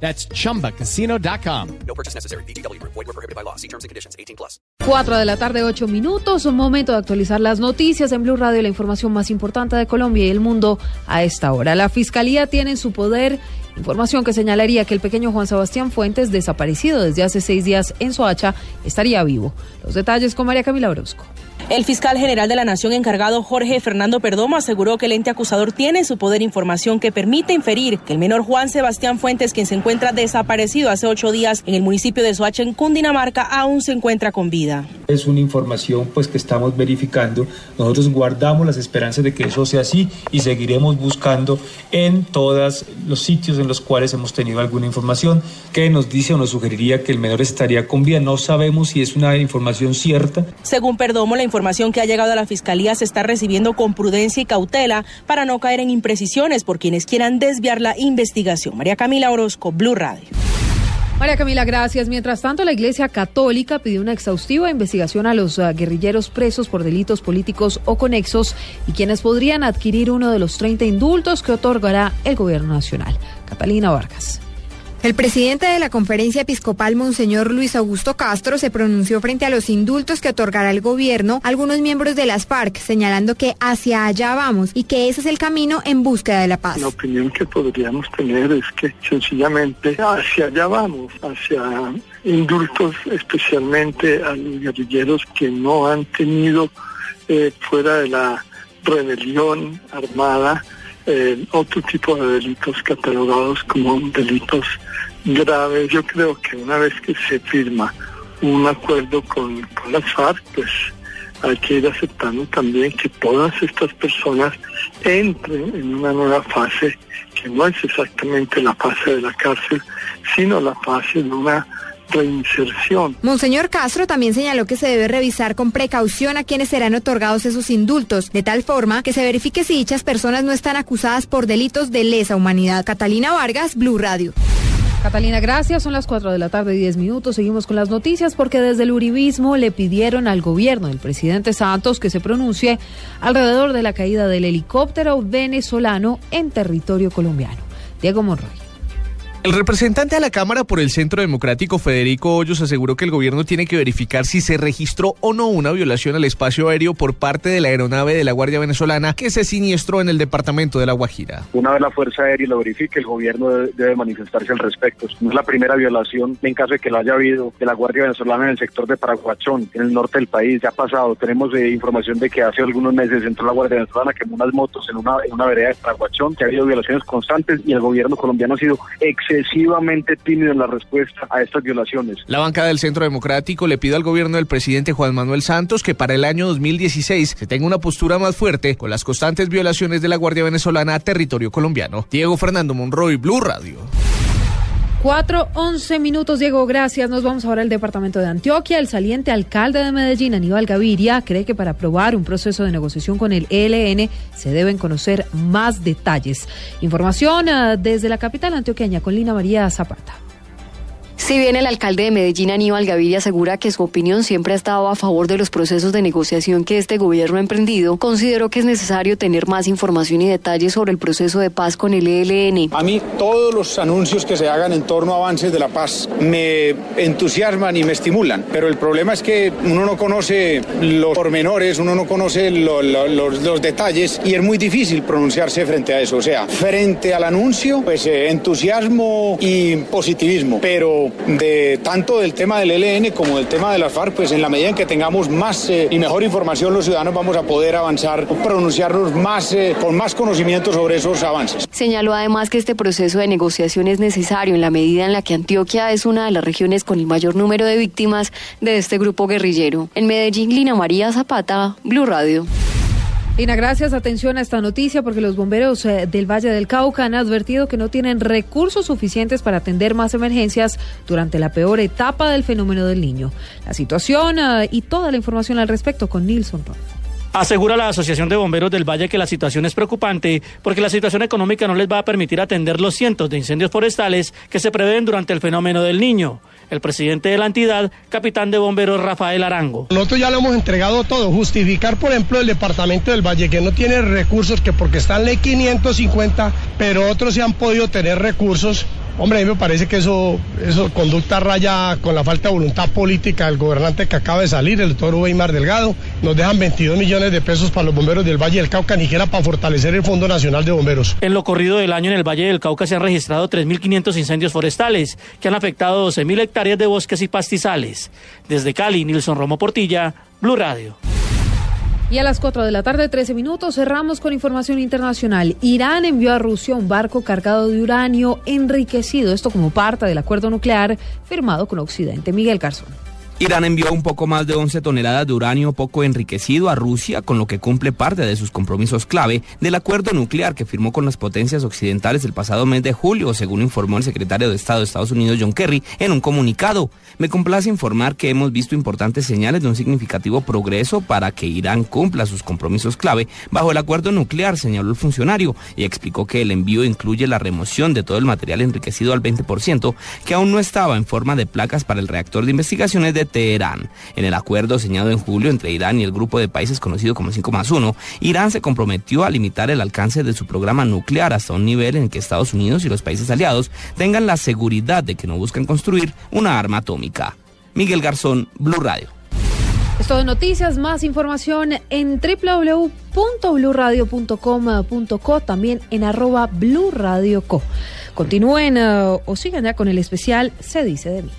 That's chumbacasino.com. No purchase necessary. BGW. Void were prohibited by law. See terms and conditions. 18 plus. 4 de la tarde, 8 minutos. Un momento de actualizar las noticias en Blue Radio, la información más importante de Colombia y el mundo a esta hora. La Fiscalía tiene en su poder información que señalaría que el pequeño Juan Sebastián Fuentes, desaparecido desde hace seis días en Soacha, estaría vivo. Los detalles con María Camila Orozco. El fiscal general de la Nación encargado Jorge Fernando Perdomo aseguró que el ente acusador tiene en su poder información que permite inferir que el menor Juan Sebastián Fuentes, quien se encuentra desaparecido hace ocho días en el municipio de Soacha, en Cundinamarca, aún se encuentra con vida. Es una información pues que estamos verificando. Nosotros guardamos las esperanzas de que eso sea así y seguiremos buscando en todos los sitios en los cuales hemos tenido alguna información que nos dice o nos sugeriría que el menor estaría con vida. No sabemos si es una información cierta. Según Perdomo, la información que ha llegado a la Fiscalía se está recibiendo con prudencia y cautela para no caer en imprecisiones por quienes quieran desviar la investigación. María Camila Orozco, Blue Radio. María Camila, gracias. Mientras tanto, la Iglesia Católica pidió una exhaustiva investigación a los uh, guerrilleros presos por delitos políticos o conexos y quienes podrían adquirir uno de los 30 indultos que otorgará el Gobierno Nacional. Catalina Vargas. El presidente de la conferencia episcopal, Monseñor Luis Augusto Castro, se pronunció frente a los indultos que otorgará el gobierno a algunos miembros de las FARC, señalando que hacia allá vamos y que ese es el camino en búsqueda de la paz. La opinión que podríamos tener es que sencillamente hacia allá vamos, hacia indultos especialmente a los guerrilleros que no han tenido eh, fuera de la rebelión armada eh, otro tipo de delitos catalogados como delitos graves. Yo creo que una vez que se firma un acuerdo con, con las FARC, pues hay que ir aceptando también que todas estas personas entren en una nueva fase que no es exactamente la fase de la cárcel, sino la fase de una reinserción. Monseñor Castro también señaló que se debe revisar con precaución a quienes serán otorgados esos indultos, de tal forma que se verifique si dichas personas no están acusadas por delitos de lesa humanidad. Catalina Vargas, Blue Radio. Catalina, gracias. Son las 4 de la tarde y 10 minutos. Seguimos con las noticias porque desde el Uribismo le pidieron al gobierno del presidente Santos que se pronuncie alrededor de la caída del helicóptero venezolano en territorio colombiano. Diego Monroy. El representante a la Cámara por el Centro Democrático, Federico Hoyos, aseguró que el gobierno tiene que verificar si se registró o no una violación al espacio aéreo por parte de la aeronave de la Guardia Venezolana que se siniestró en el departamento de La Guajira. Una vez la Fuerza Aérea lo verifique, el gobierno debe manifestarse al respecto. No es la primera violación, en caso de que lo haya habido, de la Guardia Venezolana en el sector de Paraguachón, en el norte del país. Ya ha pasado. Tenemos eh, información de que hace algunos meses entró la Guardia Venezolana quemó unas motos en una, en una vereda de Paraguachón, que ha habido violaciones constantes y el gobierno colombiano ha sido excelente excesivamente tímido en la respuesta a estas violaciones. La bancada del Centro Democrático le pide al gobierno del presidente Juan Manuel Santos que para el año 2016 se tenga una postura más fuerte con las constantes violaciones de la Guardia Venezolana a territorio colombiano. Diego Fernando Monroy, Blue Radio. 4, 11 minutos, Diego, gracias. Nos vamos ahora al departamento de Antioquia. El saliente alcalde de Medellín, Aníbal Gaviria, cree que para aprobar un proceso de negociación con el ELN se deben conocer más detalles. Información uh, desde la capital antioqueña con Lina María Zapata. Si bien el alcalde de Medellín, Aníbal Gaviria, asegura que su opinión siempre ha estado a favor de los procesos de negociación que este gobierno ha emprendido, consideró que es necesario tener más información y detalles sobre el proceso de paz con el ELN. A mí todos los anuncios que se hagan en torno a avances de la paz me entusiasman y me estimulan, pero el problema es que uno no conoce los pormenores, uno no conoce lo, lo, los, los, detalles y es muy difícil pronunciarse frente a eso. O sea, frente al anuncio, pues eh, entusiasmo y positivismo, pero de tanto del tema del ELN como del tema de las FARC, pues en la medida en que tengamos más eh, y mejor información los ciudadanos vamos a poder avanzar, pronunciarnos más eh, con más conocimiento sobre esos avances. Señaló además que este proceso de negociación es necesario en la medida en la que Antioquia es una de las regiones con el mayor número de víctimas de este grupo guerrillero. En Medellín, Lina María Zapata, Blue Radio. Ina, gracias. Atención a esta noticia porque los bomberos eh, del Valle del Cauca han advertido que no tienen recursos suficientes para atender más emergencias durante la peor etapa del fenómeno del niño. La situación eh, y toda la información al respecto con Nilson Ron. Asegura la Asociación de Bomberos del Valle que la situación es preocupante porque la situación económica no les va a permitir atender los cientos de incendios forestales que se prevén durante el fenómeno del niño. El presidente de la entidad, capitán de bomberos Rafael Arango. Nosotros ya lo hemos entregado todo. Justificar, por ejemplo, el departamento del Valle que no tiene recursos, que porque está en ley 550, pero otros se han podido tener recursos Hombre, a mí me parece que eso, eso conducta raya con la falta de voluntad política del gobernante que acaba de salir, el doctor Weimar Delgado. Nos dejan 22 millones de pesos para los bomberos del Valle del Cauca, ni siquiera para fortalecer el Fondo Nacional de Bomberos. En lo corrido del año en el Valle del Cauca se han registrado 3.500 incendios forestales que han afectado 12.000 hectáreas de bosques y pastizales. Desde Cali, Nilson Romo Portilla, Blue Radio. Y a las 4 de la tarde, 13 minutos, cerramos con información internacional. Irán envió a Rusia un barco cargado de uranio enriquecido, esto como parte del acuerdo nuclear firmado con Occidente. Miguel Garzón. Irán envió un poco más de 11 toneladas de uranio poco enriquecido a Rusia, con lo que cumple parte de sus compromisos clave del acuerdo nuclear que firmó con las potencias occidentales el pasado mes de julio, según informó el secretario de Estado de Estados Unidos John Kerry en un comunicado. Me complace informar que hemos visto importantes señales de un significativo progreso para que Irán cumpla sus compromisos clave bajo el acuerdo nuclear, señaló el funcionario, y explicó que el envío incluye la remoción de todo el material enriquecido al 20%, que aún no estaba en forma de placas para el reactor de investigaciones de En el acuerdo señalado en julio entre Irán y el grupo de países conocido como 5 más 1, Irán se comprometió a limitar el alcance de su programa nuclear hasta un nivel en que Estados Unidos y los países aliados tengan la seguridad de que no buscan construir una arma atómica. Miguel Garzón, Blue Radio. Es todo noticias, más información en www.bluradio.com.co, también en arroba Blue Radio Co. Continúen uh, o sigan ya con el especial Se dice de mí.